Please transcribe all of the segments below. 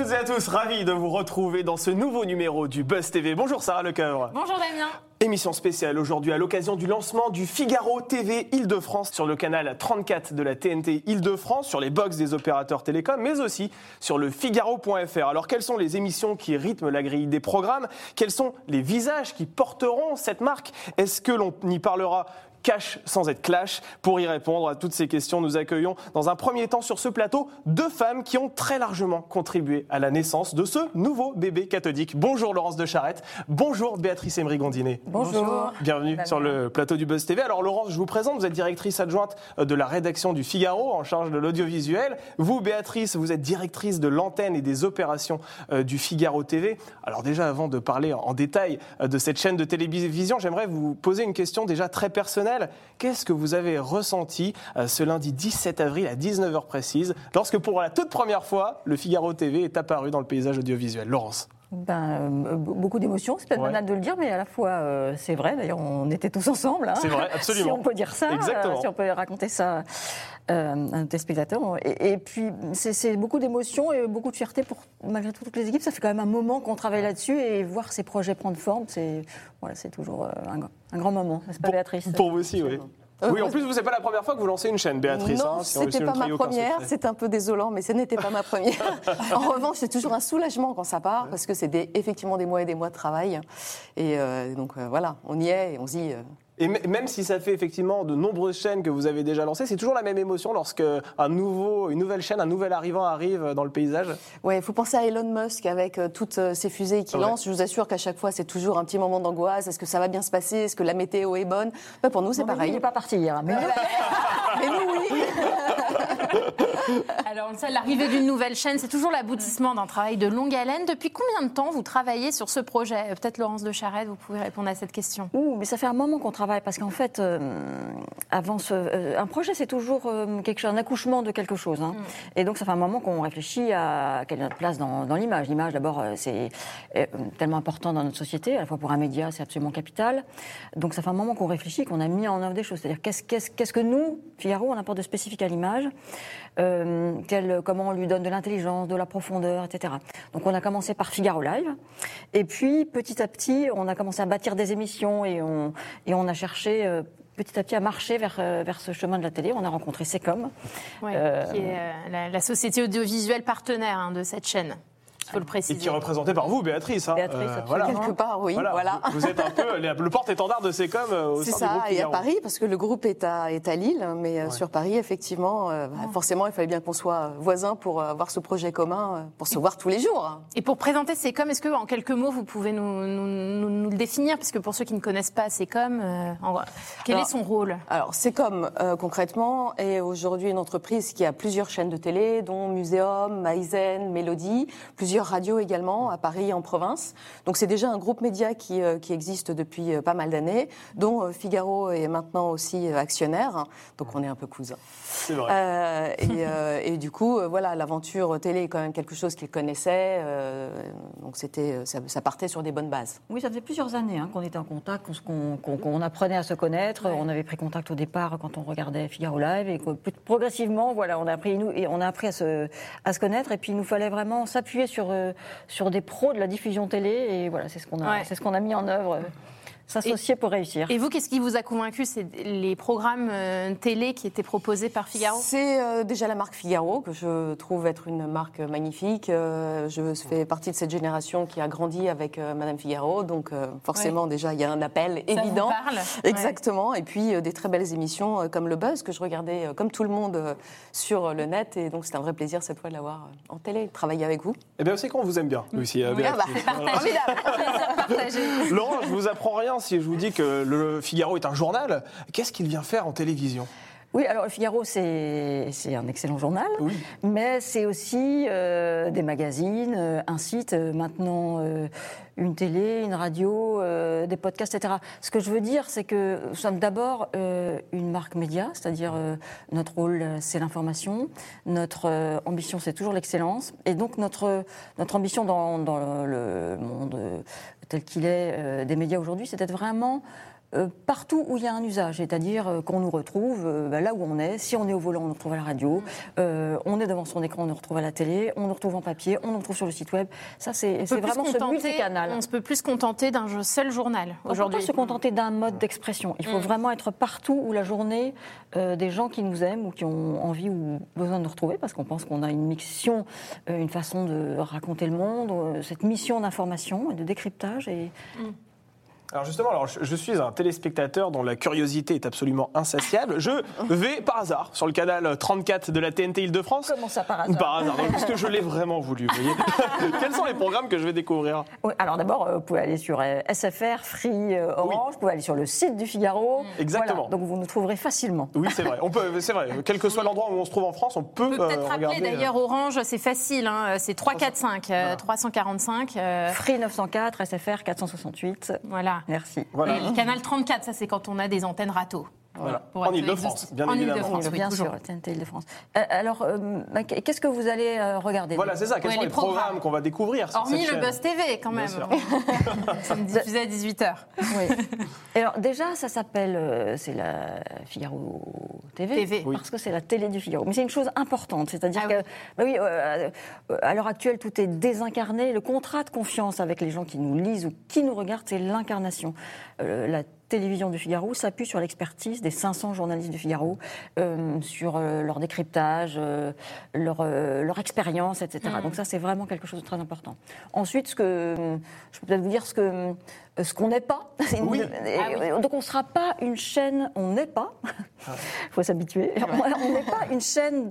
Toutes et à tous, ravi de vous retrouver dans ce nouveau numéro du Buzz TV. Bonjour Sarah Lecoeuvre. Bonjour Damien. Émission spéciale aujourd'hui à l'occasion du lancement du Figaro TV Île-de-France sur le canal 34 de la TNT Île-de-France, sur les box des opérateurs télécoms, mais aussi sur le Figaro.fr. Alors quelles sont les émissions qui rythment la grille des programmes? Quels sont les visages qui porteront cette marque? Est-ce que l'on y parlera cash sans être clash. Pour y répondre à toutes ces questions, nous accueillons dans un premier temps sur ce plateau deux femmes qui ont très largement contribué à la naissance de ce nouveau bébé cathodique. Bonjour Laurence de Charette, bonjour Béatrice Emery Gondinet. Bonjour. Bienvenue sur le plateau du Buzz TV. Alors Laurence, je vous présente, vous êtes directrice adjointe de la rédaction du Figaro en charge de l'audiovisuel. Vous, Béatrice, vous êtes directrice de l'antenne et des opérations euh, du Figaro TV. Alors déjà, avant de parler en détail euh, de cette chaîne de télévision, j'aimerais vous poser une question déjà très personnelle. Qu'est-ce que vous avez ressenti euh, ce lundi 17 avril à 19h précise, lorsque pour la toute première fois, le Figaro TV est apparu dans le paysage audiovisuel? Laurence ben, euh, beaucoup d'émotions, c'est peut-être Ouais. banal de le dire, mais à la fois euh, c'est vrai. D'ailleurs, on était tous ensemble. hein. C'est vrai, absolument. si on peut dire ça, Exactement. euh, si on peut raconter ça euh, à nos téléspectateurs. Et, et puis, c'est beaucoup d'émotions et beaucoup de fierté pour malgré tout toutes les équipes. Ça fait quand même un moment qu'on travaille là-dessus et voir ces projets prendre forme, c'est voilà, c'est toujours euh, un, un grand moment, n'est-ce pas, pour, Béatrice? pour vous aussi, oui. Oui, en plus, vous, c'est pas la première fois que vous lancez une chaîne, Béatrice. non, hein, c'était pas ma première, c'est un peu désolant, mais ce n'était pas ma première. en revanche, c'est toujours un soulagement quand ça part, parce que c'est des- effectivement des mois et des mois de travail. Et euh, donc euh, voilà, on y est et on se dit. euh, Et même si ça fait effectivement de nombreuses chaînes que vous avez déjà lancées, c'est toujours la même émotion lorsque un nouveau, une nouvelle chaîne, un nouvel arrivant arrive dans le paysage. Ouais, il faut penser à Elon Musk avec euh, toutes euh, ces fusées qu'il Ouais. lance. Je vous assure qu'à chaque fois, c'est toujours un petit moment d'angoisse. Est-ce que ça va bien se passer? Est-ce que la météo est bonne? Ben, Pour nous, c'est pareil. Il n'est pas parti hier. Mais Mais nous, oui. Alors, on le sait, l'arrivée d'une nouvelle chaîne, c'est toujours l'aboutissement d'un travail de longue haleine. Depuis combien de temps vous travaillez sur ce projet? Peut-être Laurence de Charette, vous pouvez répondre à cette question. Ouh, mais ça fait un moment qu'on travaille parce qu'en fait, euh, avant ce, euh, un projet, c'est toujours euh, quelque chose, un accouchement de quelque chose. hein. Et donc, ça fait un moment qu'on réfléchit à quelle est notre place dans, dans l'image. L'image, d'abord, c'est tellement important dans notre société, à la fois pour un média, c'est absolument capital. Donc, ça fait un moment qu'on réfléchit, qu'on a mis en œuvre des choses. C'est-à-dire, qu'est-ce, que nous, Figaro, on apporte de spécifique à l'image? Euh, quel- Comment on lui donne de l'intelligence, de la profondeur, etc. Donc, on a commencé par Figaro Live. Et puis, petit à petit, on a commencé à bâtir des émissions et on, et on a cherché euh, petit à petit à marcher vers, euh, vers ce chemin de la télé. On a rencontré Secom. Ouais, Euh, Qui est euh, la, la société audiovisuelle partenaire hein, de cette chaîne. Il faut le Et préciser. qui est représenté par vous, Béatrice. hein. Béatrice, absolument. Quelque part, oui. Voilà. Vous, vous êtes un peu le, le porte-étendard de Secom euh, au C'est sein du groupe ça, et à. Paris, parce que le groupe est à, est à Lille, mais euh, sur Paris, effectivement, euh, bah, forcément, il fallait bien qu'on soit voisins pour euh, avoir ce projet commun, euh, pour se voir tous les jours. Et pour présenter Secom, est-ce que en quelques mots vous pouvez nous, nous- nous- nous le définir? Puisque pour ceux qui ne connaissent pas Secom, euh, quel Alors, est son rôle? Alors, euh, concrètement est aujourd'hui une entreprise qui a plusieurs chaînes de télé, dont Muséum, Maizen, Mélodie, plusieurs radios également à Paris et en province. Donc, c'est déjà un groupe média qui, euh, qui existe depuis euh, pas mal d'années, dont euh, Figaro est maintenant aussi actionnaire. Donc, on est un peu cousins. C'est vrai. Euh, et, euh, et du coup, voilà, l'aventure télé est quand même quelque chose qu'il connaissait. euh, donc, c'était, ça, ça partait sur des bonnes bases. Oui, ça faisait plusieurs années hein, qu'on était en contact, qu'on, apprenait à se connaître. On avait pris contact au départ quand on regardait Figaro Live et que, progressivement, voilà, on a appris, nous, et on a appris à se, à se connaître. Et puis, il nous fallait vraiment s'appuyer sur, euh, sur des pros de la diffusion télé. Et voilà, c'est ce qu'on a, Ouais. ce qu'on a mis en œuvre. S'associer pour réussir. Et vous, qu'est-ce qui vous a convaincu? C'est les programmes euh, télé qui étaient proposés par Figaro? C'est euh, déjà la marque Figaro, que je trouve être une marque magnifique. Euh, je fais partie de cette génération qui a grandi avec euh, Madame Figaro, donc euh, forcément déjà il y a un appel Ça vous évident. parle? Exactement. Et puis euh, des très belles émissions euh, comme Le Buzz, que je regardais euh, comme tout le monde euh, sur le net. Et donc c'est un vrai plaisir cette fois de l'avoir euh, en télé, de travailler avec vous. Eh bien, c'est qu'on vous aime bien, nous aussi. euh, Oui, Ah bah. Plaisir partagé. Laurent, je vous apprends rien si je vous dis que le Figaro est un journal. Qu'est-ce qu'il vient faire en télévision? Oui, alors le Figaro, c'est un excellent journal, Oui. mais c'est aussi euh, des magazines, euh, un site, euh, maintenant une télé, une radio, des podcasts, etc. Ce que je veux dire, c'est que nous sommes d'abord une marque média, c'est-à-dire notre rôle, c'est l'information, notre ambition, c'est toujours l'excellence, et donc notre, notre ambition dans, dans le monde tel qu'il est euh, des médias aujourd'hui, c'est d'être vraiment euh, partout où il y a un usage, c'est-à-dire euh, qu'on nous retrouve euh, bah, là où on est. Si on est au volant, on nous retrouve à la radio. Euh, on est devant son écran, on nous retrouve à la télé. On nous retrouve en papier, on nous retrouve sur le site web. Ça, c'est On c'est peut plus vraiment se ce contenter- multicanal. On ne peut plus se contenter d'un seul journal On ne peut aujourd'hui. pas se contenter d'un mode d'expression. Il faut Mm. vraiment être partout où la journée, euh, des gens qui nous aiment ou qui ont envie ou besoin de nous retrouver, parce qu'on pense qu'on a une mission, une façon de raconter le monde, cette mission d'information et de décryptage. Et Alors justement, alors je, je suis un téléspectateur dont la curiosité est absolument insatiable. Je vais par hasard sur le canal 34 de la TNT Île-de-France. Comment ça, par hasard Par hasard, donc, parce que je l'ai vraiment voulu, vous voyez. Quels sont les programmes que je vais découvrir Oui, alors d'abord, euh, vous pouvez aller sur euh, SFR, Free, euh, Orange, vous pouvez aller sur le site du Figaro. Exactement. Voilà, donc vous nous trouverez facilement. Oui, c'est vrai. On peut, c'est vrai. Quel que soit l'endroit où on se trouve en France, on peut, On peut euh, peut-être rappeler regarder. d'ailleurs Orange, c'est facile, hein, c'est 345, euh, 345. euh, Free 904, SFR 468. voilà. Merci. Voilà. Et le canal 34, ça c'est quand on a des antennes râteaux. Voilà. Pour En Ile-de-France, bien en évidemment. Ile-de-France, oui, bien toujours. sûr, TNT Île-de-France. Euh, alors, euh, qu'est-ce que vous allez euh, regarder Voilà, c'est ça. Quels Ouais, sont les les programmes, programmes. qu'on va découvrir sur Hormis cette le Buzz TV quand Bien même. sûr. Nous sommes diffusés à 18h. Oui. Alors déjà, ça s'appelle, euh, c'est la Figaro TV, TV. Oui. parce que c'est la télé du Figaro. Mais c'est une chose importante, c'est-à-dire Ah que, oui. bah oui, à l'heure actuelle, tout est désincarné. Le contrat de confiance avec les gens qui nous lisent ou qui nous regardent, c'est l'incarnation. Euh, la télévision du Figaro s'appuie sur l'expertise des 500 journalistes du Figaro, euh, sur euh, leur décryptage, euh, leur, euh, leur expérience, etc. Mm. Donc ça, c'est vraiment quelque chose de très important. Ensuite, ce que, je peux peut-être vous dire ce que ce qu'on n'est pas. Oui. Et- Ah Donc on ne sera pas une chaîne, on n'est pas, il faut s'habituer, on on n'est pas une chaîne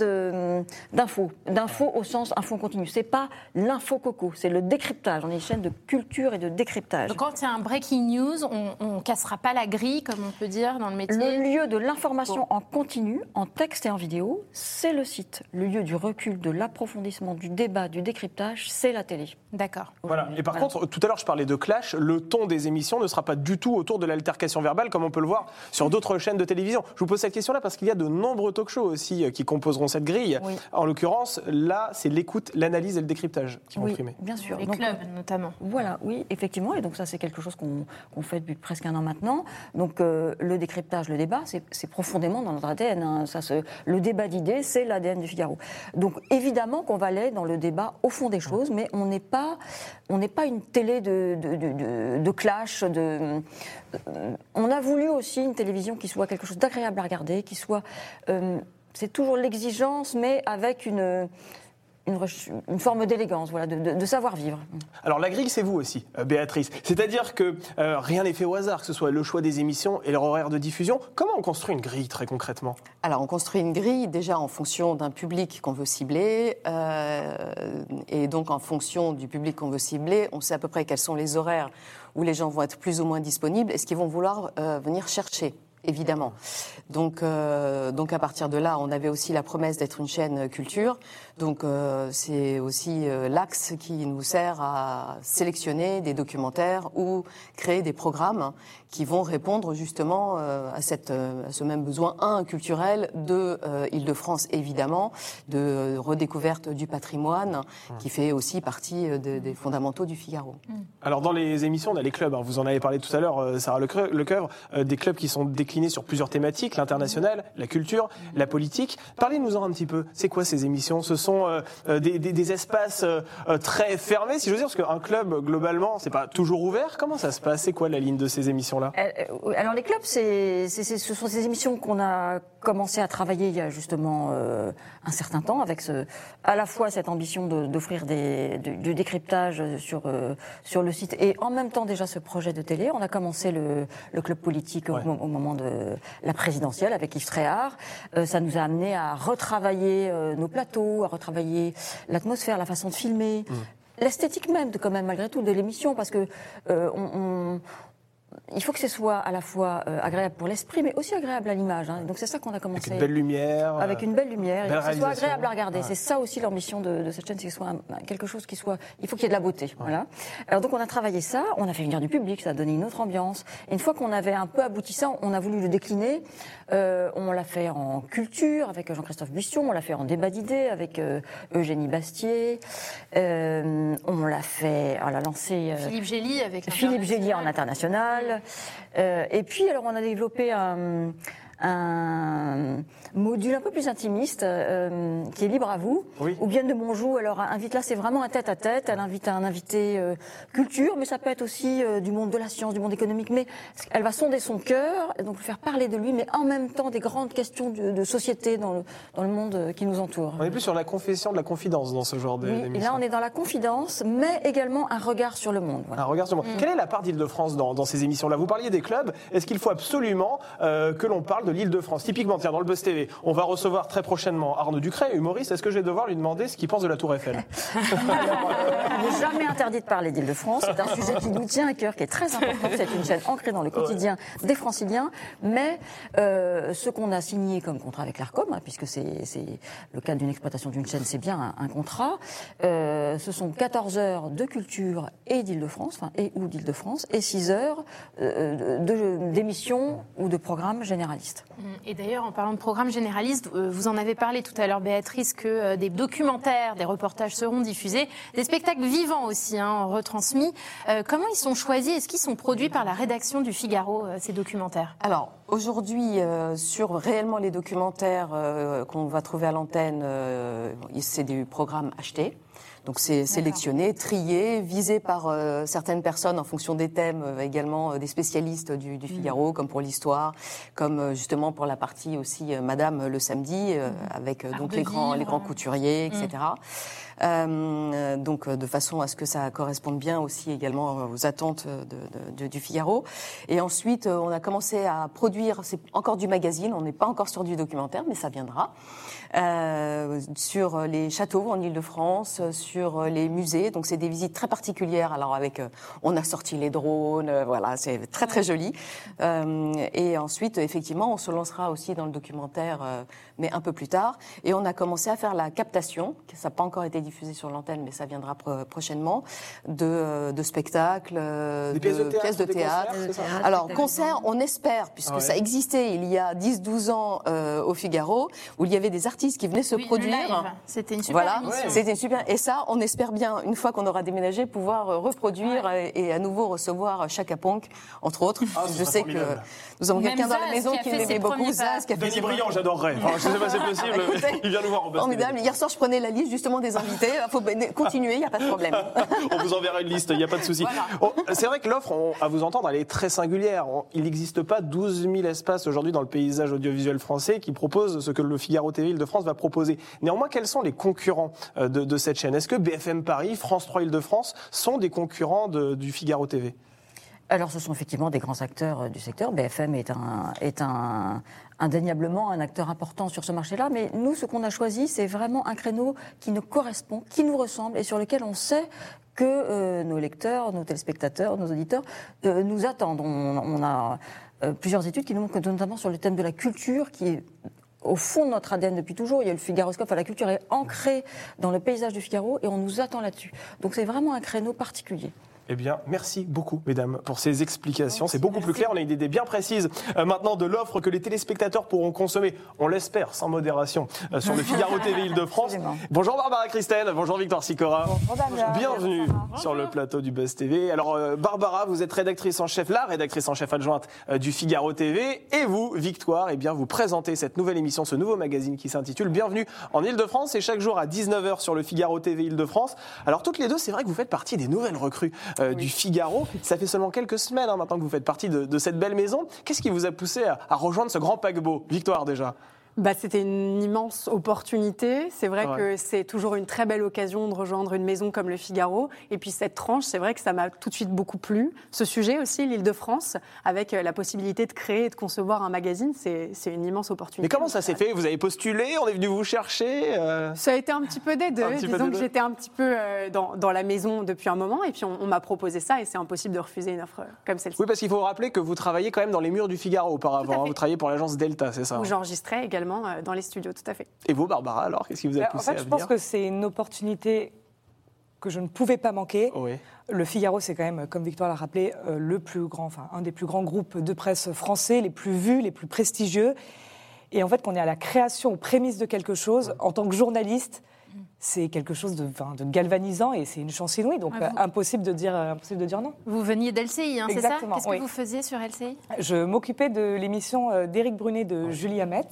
d'infos, d'infos au sens info continu. C'est pas l'info coco, c'est le décryptage. On est une chaîne de culture et de décryptage. Donc quand il y a un breaking news, on ne cassera pas la grille, comme on peut dire dans le métier. Le lieu de l'information en continu, en texte et en vidéo, c'est le site. Le lieu du recul, de l'approfondissement, du débat, du décryptage, c'est la télé. D'accord. Voilà. Et par Voilà. contre, tout à l'heure, je parlais de clash. Le ton des émissions ne sera pas du tout autour de l'altercation verbale, comme on peut le voir sur d'autres chaînes de télévision. Je vous pose cette question-là parce qu'il y a de nombreux talk-shows aussi euh, qui composeront cette grille. Oui. En l'occurrence, là, c'est l'écoute, l'analyse et le décryptage qui vont Oui, primer. bien sûr. Les Donc, clubs notamment. Voilà, oui, effectivement. Et donc ça, c'est quelque chose qu'on qu'on fait depuis presque un an maintenant. Donc euh, le décryptage, le débat, c'est profondément dans notre ADN. hein. Ça, le débat d'idées, c'est l'ADN du Figaro. Donc évidemment qu'on va aller dans le débat au fond des choses, mais on n'est pas, on pas une télé de, clash. Euh, on a voulu aussi une télévision qui soit quelque chose d'agréable à regarder, qui soit... euh, c'est toujours l'exigence, mais avec une... Une, forme d'élégance, voilà, de, de- de savoir-vivre. Alors la grille, c'est vous aussi, euh, Béatrice. C'est-à-dire que euh, rien n'est fait au hasard, que ce soit le choix des émissions et leur horaire de diffusion. Comment on construit une grille très concrètement? Alors, on construit une grille déjà en fonction d'un public qu'on veut cibler. euh, et donc, en fonction du public qu'on veut cibler, on sait à peu près quels sont les horaires où les gens vont être plus ou moins disponibles et ce qu'ils vont vouloir euh, venir chercher. Évidemment. Donc, euh, donc à partir de là, on avait aussi la promesse d'être une chaîne culture. Donc euh, c'est aussi euh, l'axe qui nous sert à sélectionner des documentaires ou créer des programmes qui vont répondre justement euh, à, cette, euh, à ce même besoin, un, culturel, deux, euh, Île-de-France évidemment, de redécouverte du patrimoine, qui fait aussi partie de- des fondamentaux du Figaro. Alors dans les émissions, on a les clubs. hein. Vous en avez parlé tout à l'heure, Sarah Lecoeuvre, euh, des clubs qui sont déclinés sur plusieurs thématiques l'international, la culture, la politique. Parlez-nous-en un petit peu. C'est quoi ces émissions? Ce sont euh, euh, des, des- des espaces euh, euh, très fermés, si je veux dire, parce qu'un club globalement, c'est pas toujours ouvert. Comment ça se passe? C'est quoi la ligne de ces émissions-là? Euh, Alors les clubs, c'est, ce sont ces émissions qu'on a commencé à travailler il y a justement euh, un certain temps, avec ce, à la fois cette ambition de- d'offrir des, du, du décryptage sur, sur le site et en même temps déjà ce projet de télé. On a commencé le, le club politique au, Ouais. au moment de la présidentielle avec Yves Tréhard. Euh, ça nous a amené à retravailler euh, nos plateaux, à retravailler l'atmosphère, la façon de filmer. L'esthétique même, de, quand même, malgré tout, de l'émission, parce que euh, on, il faut que ce soit à la fois euh, agréable pour l'esprit, mais aussi agréable à l'image. hein. Donc c'est ça qu'on a commencé. Avec une belle lumière. Avec une belle lumière, et belle que ce soit agréable à regarder. Ouais. C'est ça aussi l'ambition de, de cette chaîne, c'est que ce soit un- quelque chose qui soit. Il faut qu'il y ait de la beauté. Voilà. Alors donc on a travaillé ça, on a fait venir du public, ça a donné une autre ambiance. Et une fois qu'on avait un peu abouti ça, on a voulu le décliner. Euh, on l'a fait en culture avec Jean-Christophe Bustion, on l'a fait en débat d'idées avec euh, Eugénie Bastier, Euh, on l'a fait, on l'a lancé. euh, Philippe Gély avec Philippe Gélier en international. Euh, et puis, alors, on a développé un, un module un peu plus intimiste, euh, qui est libre à vous, Oui. ou bien de Monjou. Alors, invite là, c'est vraiment un tête-à-tête. Elle invite un invité euh, culture, mais ça peut être aussi euh, du monde de la science, du monde économique. Mais elle va sonder son cœur, et donc lui faire parler de lui, mais en même temps des grandes questions de, de société dans le, dans le monde euh, qui nous entoure. On est plus sur la confession de la confidence dans ce genre de- Oui, d'émission. là, on est dans la confidence, mais également un regard sur le monde. Voilà. Un regard sur moi. Quelle est la part d'Île-de-France dans, dans ces émissions-là? Vous parliez des clubs. Est-ce qu'il faut absolument euh, que l'on parle de l'Île-de-France Typiquement, tiens, dans le Buzz TV, on va recevoir très prochainement Arnaud Ducret, humoriste. Est-ce que je vais devoir lui demander ce qu'il pense de la Tour Eiffel Il n'est jamais interdit de parler d'Île-de-France. C'est un sujet qui nous tient à cœur, qui est très important. C'est une chaîne ancrée dans le quotidien des franciliens. Mais euh, ce qu'on a signé comme contrat avec l'ARCOM, hein, puisque c'est c'est le cadre d'une exploitation d'une chaîne, c'est bien un, un contrat, euh, ce sont 14 heures de culture et d'Île-de-France, enfin, et ou d'Île-de-France, et 6 heures euh, de- d'émissions ou de programmes généralistes. Et d'ailleurs, en parlant de programme généraliste, euh, vous en avez parlé tout à l'heure, Béatrice, que euh, des documentaires, des reportages seront diffusés, des spectacles vivants aussi, hein, retransmis. Euh, comment ils sont choisis? Est-ce qu'ils sont produits par la rédaction du Figaro, ces documentaires? Alors aujourd'hui, euh, sur réellement les documentaires euh, qu'on va trouver à l'antenne, c'est des programmes achetés. Donc c'est sélectionné, trié, visé par euh, certaines personnes en fonction des thèmes, euh, également euh, des spécialistes du, du Figaro, comme pour l'histoire, comme euh, justement pour la partie aussi euh, Madame le samedi, euh, avec euh, donc les grands, les grands couturiers, etc. Euh, donc euh, de façon à ce que ça corresponde bien aussi également aux attentes de- de- de- du Figaro. Et ensuite, euh, on a commencé à produire, c'est encore du magazine, on n'est pas encore sur du documentaire, mais ça viendra, euh, sur les châteaux en Ile-de-France, sur les musées. Donc c'est des visites très particulières. Alors avec, euh, on a sorti les drones, euh, voilà, c'est très très joli. Euh, et ensuite, effectivement, on se lancera aussi dans le documentaire, euh, mais un peu plus tard. Et on a commencé à faire la captation, ça n'a pas encore été diffusé sur l'antenne, mais ça viendra pro- prochainement, de, euh, de spectacles, euh, pièces de théâtre, pièces de des théâtre. concerts, ça Alors, concert, on espère, puisque Ouais. ça existait il y a 10-12 ans euh, au Figaro, où il y avait des artistes qui venaient se Oui, produire. C'était une super Voilà, émission. c'était super. Et ça, on espère bien, une fois qu'on aura déménagé, pouvoir reproduire et, et à nouveau recevoir Chaka Ponk, entre autres. Ah, Je sais que nous avons quelqu'un dans la maison qui qui beaucoup. Zaz, qui a fait Denis ses Briand, j'adorerais. Enfin, je sais pas si c'est possible. Écoutez, il vient nous voir TV. Formidable. Hier soir, je prenais la liste justement des invités. Faut continuer, il n'y a pas de problème. on vous enverra une liste, il n'y a pas de souci. Voilà. Oh, c'est vrai que l'offre, à vous entendre, elle est très singulière. Il n'existe pas 12 000 espaces aujourd'hui dans le paysage audiovisuel français qui proposent ce que le Figaro TV Île-de-France va proposer. Néanmoins, quels sont les concurrents euh, de, de cette chaîne? Est-ce que BFM Paris, France 3 Île-de-France sont des concurrents de- du Figaro TV Alors, ce sont effectivement des grands acteurs euh, du secteur. BFM est, un, est un, indéniablement un acteur important sur ce marché-là. Mais nous, ce qu'on a choisi, c'est vraiment un créneau qui nous correspond, qui nous ressemble et sur lequel on sait que euh, nos lecteurs, nos téléspectateurs, nos auditeurs euh, nous attendent. On, a plusieurs études qui nous montrent notamment sur le thème de la culture, qui est au fond de notre ADN depuis toujours. Il y a le Figaroscope, enfin, la culture est ancrée dans le paysage du Figaro et on nous attend là-dessus. Donc c'est vraiment un créneau particulier. Eh bien, merci beaucoup, mesdames, pour ces explications. C'est beaucoup plus clair. On a une idée bien précise euh, maintenant de l'offre que les téléspectateurs pourront consommer, on l'espère, sans modération, euh, sur le Figaro TV Île-de-France. Bonjour Barbara Christelle, bonjour Victor Sicora. Bienvenue sur le plateau du Buzz TV. Alors, euh, Barbara, vous êtes rédactrice en chef, la rédactrice en chef adjointe euh, du Figaro TV. Et vous, Victoire, eh bien, vous présentez cette nouvelle émission, ce nouveau magazine qui s'intitule Bienvenue en Île-de-France. Et chaque jour à 19h sur le Figaro TV Île-de-France. Alors, toutes les deux, c'est vrai que vous faites partie des nouvelles recrues euh, du Figaro. Ça fait seulement quelques semaines hein, maintenant que vous faites partie de, de cette belle maison. Qu'est-ce qui vous a poussé à, à rejoindre ce grand paquebot? Victoire, déjà bah, C'était une immense opportunité. C'est vrai Ouais. que c'est toujours une très belle occasion de rejoindre une maison comme le Figaro. Et puis cette tranche, c'est vrai que ça m'a tout de suite beaucoup plu. Ce sujet aussi, l'Île-de-France, avec euh, la possibilité de créer et de concevoir un magazine, c'est une immense opportunité. Mais comment ça s'est fait? Vous avez postulé On est venu vous chercher euh, Ça a été un petit peu des deux. Disons que j'étais un petit peu euh, dans, dans la maison depuis un moment et puis on, on m'a proposé ça et c'est impossible de refuser une offre euh, comme celle-ci. Oui, parce qu'il faut rappeler que vous travaillez quand même dans les murs du Figaro auparavant. hein. Vous travaillez pour l'agence Delta, c'est ça Où hein j'enregistrais également euh, dans les studios, tout à fait. Et vous, Barbara, alors Qu'est-ce qui vous a En poussé fait, à je venir? pense que c'est une opportunité que je ne pouvais pas manquer. Oui. Le Figaro, c'est quand même, comme Victoire l'a rappelé, euh, le plus grand, enfin un des plus grands groupes de presse français, les plus vus, les plus prestigieux. Et en fait, qu'on est à la création, aux prémices de quelque chose, en tant que journaliste, c'est quelque chose de, galvanisant et c'est une chance inouïe. Donc, Ah, vous- impossible, de dire, euh, impossible de dire non. Vous veniez d'LCI, hein, c'est ça? Exactement, Qu'est-ce que oui. vous faisiez sur LCI Je m'occupais de l'émission d'Éric Brunet de Julie Hamet.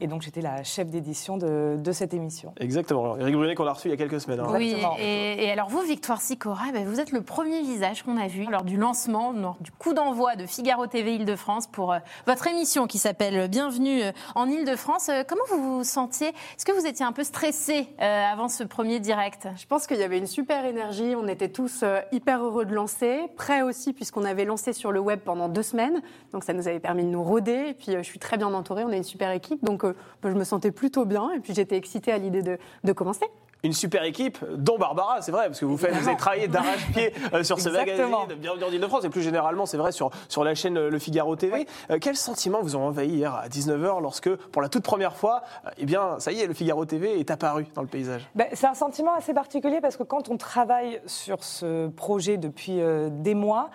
Et donc, j'étais la chef d'édition de, de cette émission. Exactement. Eric Brunet qu'on a reçu il y a quelques semaines. hein. Oui, Exactement. et, et alors vous, Victoire Sicora, eh ben, vous êtes le premier visage qu'on a vu lors du lancement, lors du coup d'envoi de Figaro TV Île-de-France pour euh, votre émission qui s'appelle Bienvenue euh, en Île-de-France. Euh, comment vous vous sentiez? Est-ce que vous étiez un peu stressé euh, avant ce premier direct? Je pense qu'il y avait une super énergie. On était tous euh, hyper heureux de lancer, prêts aussi puisqu'on avait lancé sur le web pendant deux semaines. Donc ça nous avait permis de nous roder. Et puis euh, je suis très bien entourée. On a une super équipe. Donc euh, je me sentais plutôt bien. Et puis j'étais excitée à l'idée de, de commencer. Une super équipe, dont Barbara, c'est vrai, parce que vous, faites, vous avez travaillé d'arrache-pied euh, sur ce Exactement. magazine de Bienvenue en Ile-de-France, et plus généralement, c'est vrai, sur, sur la chaîne euh, Le Figaro TV. Euh, quels sentiments vous ont envahi hier à 19h lorsque, pour la toute première fois, euh, eh bien, ça y est, Le Figaro TV est apparu dans le paysage? Ben, c'est un sentiment assez particulier parce que quand on travaille sur ce projet depuis euh, des mois,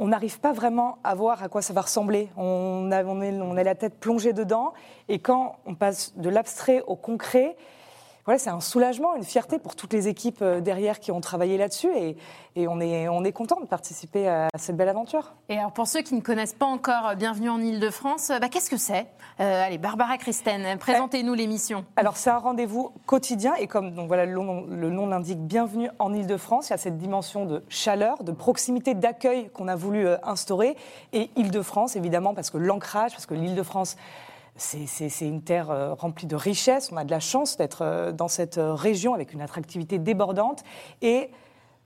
on n'arrive pas vraiment à voir à quoi ça va ressembler. On a, on est, on a la tête plongée dedans et quand on passe de l'abstrait au concret, voilà, c'est un soulagement, une fierté pour toutes les équipes euh, derrière qui ont travaillé là-dessus et, et on est, on est content de participer à cette belle aventure. Et alors pour ceux qui ne connaissent pas encore euh, Bienvenue en Île-de-France, euh, bah, qu'est-ce que c'est? Euh, Allez, Barbara Christen, présentez-nous l'émission. Alors c'est un rendez-vous quotidien et comme donc voilà le nom, le nom l'indique, bienvenue en Île-de-France. Il y a cette dimension de chaleur, de proximité, d'accueil qu'on a voulu instaurer et Île-de-France évidemment parce que l'ancrage, parce que l'Île-de-France c'est- une terre euh, remplie de richesses. On a de la chance d'être euh, dans cette euh, région avec une attractivité débordante et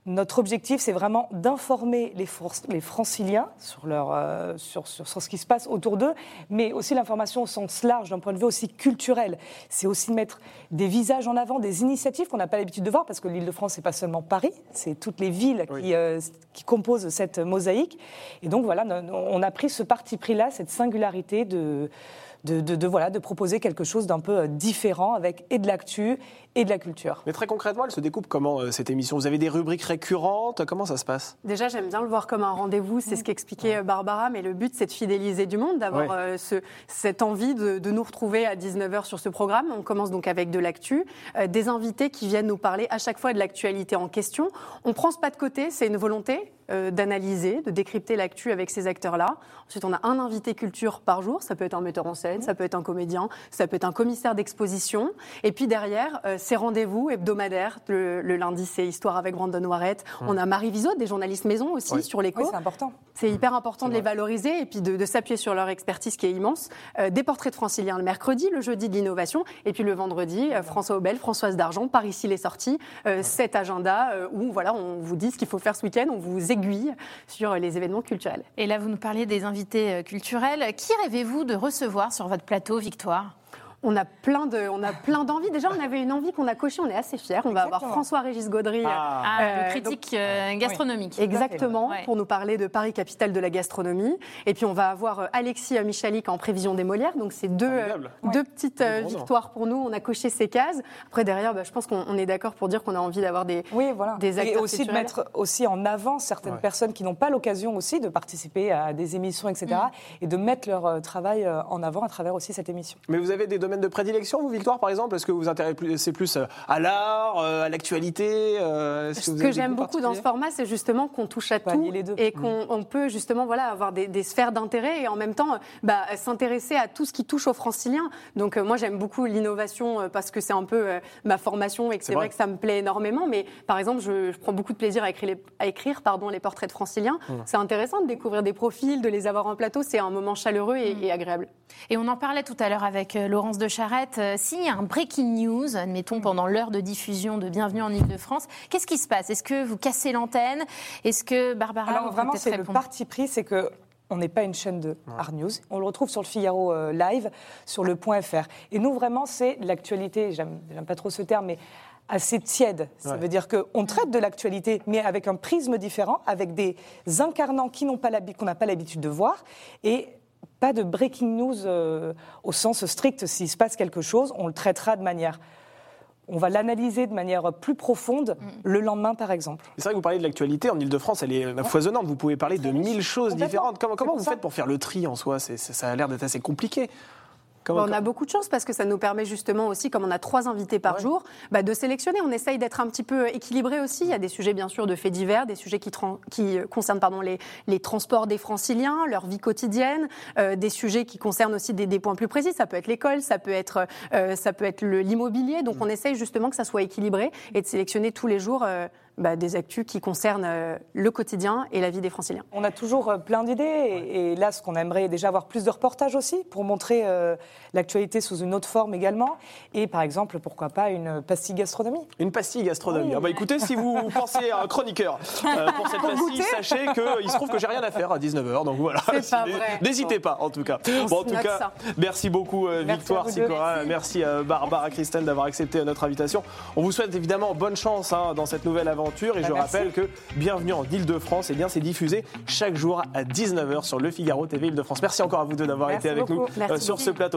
notre objectif, c'est vraiment d'informer les, franciliens sur, leur, euh, sur, sur- sur ce qui se passe autour d'eux, mais aussi l'information au sens large, d'un point de vue aussi culturel. C'est aussi de mettre des visages en avant, des initiatives qu'on n'a pas l'habitude de voir, parce que l'Île-de-France, c'est pas seulement Paris, c'est toutes les villes Oui. qui, euh, qui composent cette mosaïque. Et donc voilà, on a pris ce parti pris-là, cette singularité de, de, de- de, voilà, de proposer quelque chose d'un peu euh, différent, avec et de l'actu et de la culture. Mais très concrètement, elle se découpe comment, euh, cette émission? Vous avez des rubriques récurrentes? Comment ça se passe? Déjà, j'aime bien le voir comme un rendez-vous, c'est ce qu'expliquait euh, Barbara, mais le but, c'est de fidéliser du monde, d'avoir Ouais. euh, ce- cette envie de, de nous retrouver à 19h sur ce programme. On commence donc avec de l'actu, euh, des invités qui viennent nous parler à chaque fois de l'actualité en question. On prend ce pas de côté, c'est une volonté d'analyser, de décrypter l'actu avec ces acteurs-là. Ensuite, on a un invité culture par jour, ça peut être un metteur en scène, ça peut être un comédien, ça peut être un commissaire d'exposition. Et puis derrière, ces rendez-vous hebdomadaires. Le, le lundi, c'est Histoire avec Brandon Warrett. On a Marie Vizot, des journalistes maison aussi Oui. sur l'écho. Oui, c'est important. C'est hyper important de les valoriser et puis de, de s'appuyer sur leur expertise qui est immense. Euh, des portraits de franciliens le mercredi, le jeudi de l'innovation, et puis le vendredi, euh, François Aubel, Françoise Dargent, par ici les sorties, euh, cet agenda euh, où voilà, on vous dit ce qu'il faut faire ce week-end, on vous aiguille sur les événements culturels. Et là, vous nous parliez des invités culturels. Qui rêvez-vous de recevoir sur votre plateau, Victoire? On a plein de, on a plein d'envies. Déjà, on avait une envie qu'on a cochée, on est assez fiers. On va avoir Exactement. François-Régis Gaudry. Ah. Ah, Euh, le critique euh, gastronomique. Exactement, Ouais. pour nous parler de Paris, capitale de la gastronomie. Et puis on va avoir euh, Alexis Michalik en prévision des Molières. Donc c'est deux, euh, deux petites euh, victoires pour nous. On a coché ces cases. Après derrière, bah, je pense qu'on on est d'accord pour dire qu'on a envie d'avoir des, Oui, voilà. des et acteurs aussi de mettre aussi en avant certaines Ouais. personnes qui n'ont pas l'occasion aussi de participer à des émissions, etc. Mm. Et de mettre leur travail en avant à travers aussi cette émission. Mais vous avez des domaines domaine de prédilection, vous, Victoire, par exemple? Est-ce que vous vous intéressez plus euh, à l'art, euh, à l'actualité euh, Ce que j'aime beaucoup dans ce format, c'est justement qu'on touche à tout allier les deux. et qu'on on peut justement voilà, avoir des, des sphères d'intérêt et en même temps bah, s'intéresser à tout ce qui touche aux franciliens. Donc moi j'aime beaucoup l'innovation parce que c'est un peu ma formation et que C'est vrai. vrai. que ça me plaît énormément. Mais par exemple, je, je prends beaucoup de plaisir à écrire les, à écrire, pardon, les portraits de franciliens. Mmh. C'est intéressant de découvrir des profils, de les avoir en plateau. C'est un moment chaleureux et, et agréable. Et on en parlait tout à l'heure avec Laurence de Charette. Euh, S'il y a un breaking news, admettons pendant l'heure de diffusion de Bienvenue en Ile-de-France, qu'est-ce qui se passe? Est-ce que vous cassez l'antenne? Est-ce que Barbara Alors vraiment, c'est le parti pris, c'est que on n'est pas une chaîne de hard news. On le retrouve sur le Figaro euh, Live, sur le point .fr. Et nous, vraiment, c'est l'actualité, j'aime j'aime pas trop ce terme, mais assez tiède. Ça Ouais. veut dire qu'on traite de l'actualité, mais avec un prisme différent, avec des incarnants qui n'ont pas qu'on n'a pas l'habitude de voir. Et pas de breaking news euh, au sens strict. S'il se passe quelque chose, on le traitera de manière... On va l'analyser de manière plus profonde le lendemain, par exemple. C'est vrai que vous parlez de l'actualité en Ile-de-France, elle est foisonnante. Vous pouvez parler de mille choses différentes. Comment, vous faites pour faire le tri en soi? Ça a l'air d'être assez compliqué. Comment- on a beaucoup de chance parce que ça nous permet justement aussi, comme on a trois invités par Ouais. jour, bah, de sélectionner. On essaye d'être un petit peu équilibré aussi. Il y a des sujets bien sûr de faits divers, des sujets qui, qui euh, concernent pardon, les, les transports des franciliens, leur vie quotidienne, euh, des sujets qui concernent aussi des, des points plus précis. Ça peut être l'école, ça peut être, euh, ça peut être l'immobilier. Donc on essaye justement que ça soit équilibré et de sélectionner tous les jours euh, bah, des actus qui concernent euh, le quotidien et la vie des franciliens. On a toujours euh, plein d'idées et, et là, ce qu'on aimerait déjà avoir plus de reportages aussi pour montrer euh, l'actualité sous une autre forme également. Et par exemple, pourquoi pas une pastille gastronomie? Une pastille gastronomie. Oui. Ah bah écoutez, si vous pensez à un chroniqueur euh, pour cette pastille, sachez qu'il se trouve que j'ai rien à faire à 19h. Donc voilà, n'hésitez pas en tout cas. On Bon, en se tout note cas, ça. merci beaucoup euh, Merci Victoire. Sicora, merci à Barbara Christine d'avoir accepté notre invitation. On vous souhaite évidemment bonne chance hein, dans cette nouvelle aventure et Bah, je merci. rappelle que Bienvenue en Ile-de-France, eh bien c'est diffusé chaque jour à 19h sur le Figaro TV Ile-de-France. Merci encore à vous deux d'avoir été avec beaucoup. nous euh, Merci sur ce plateau.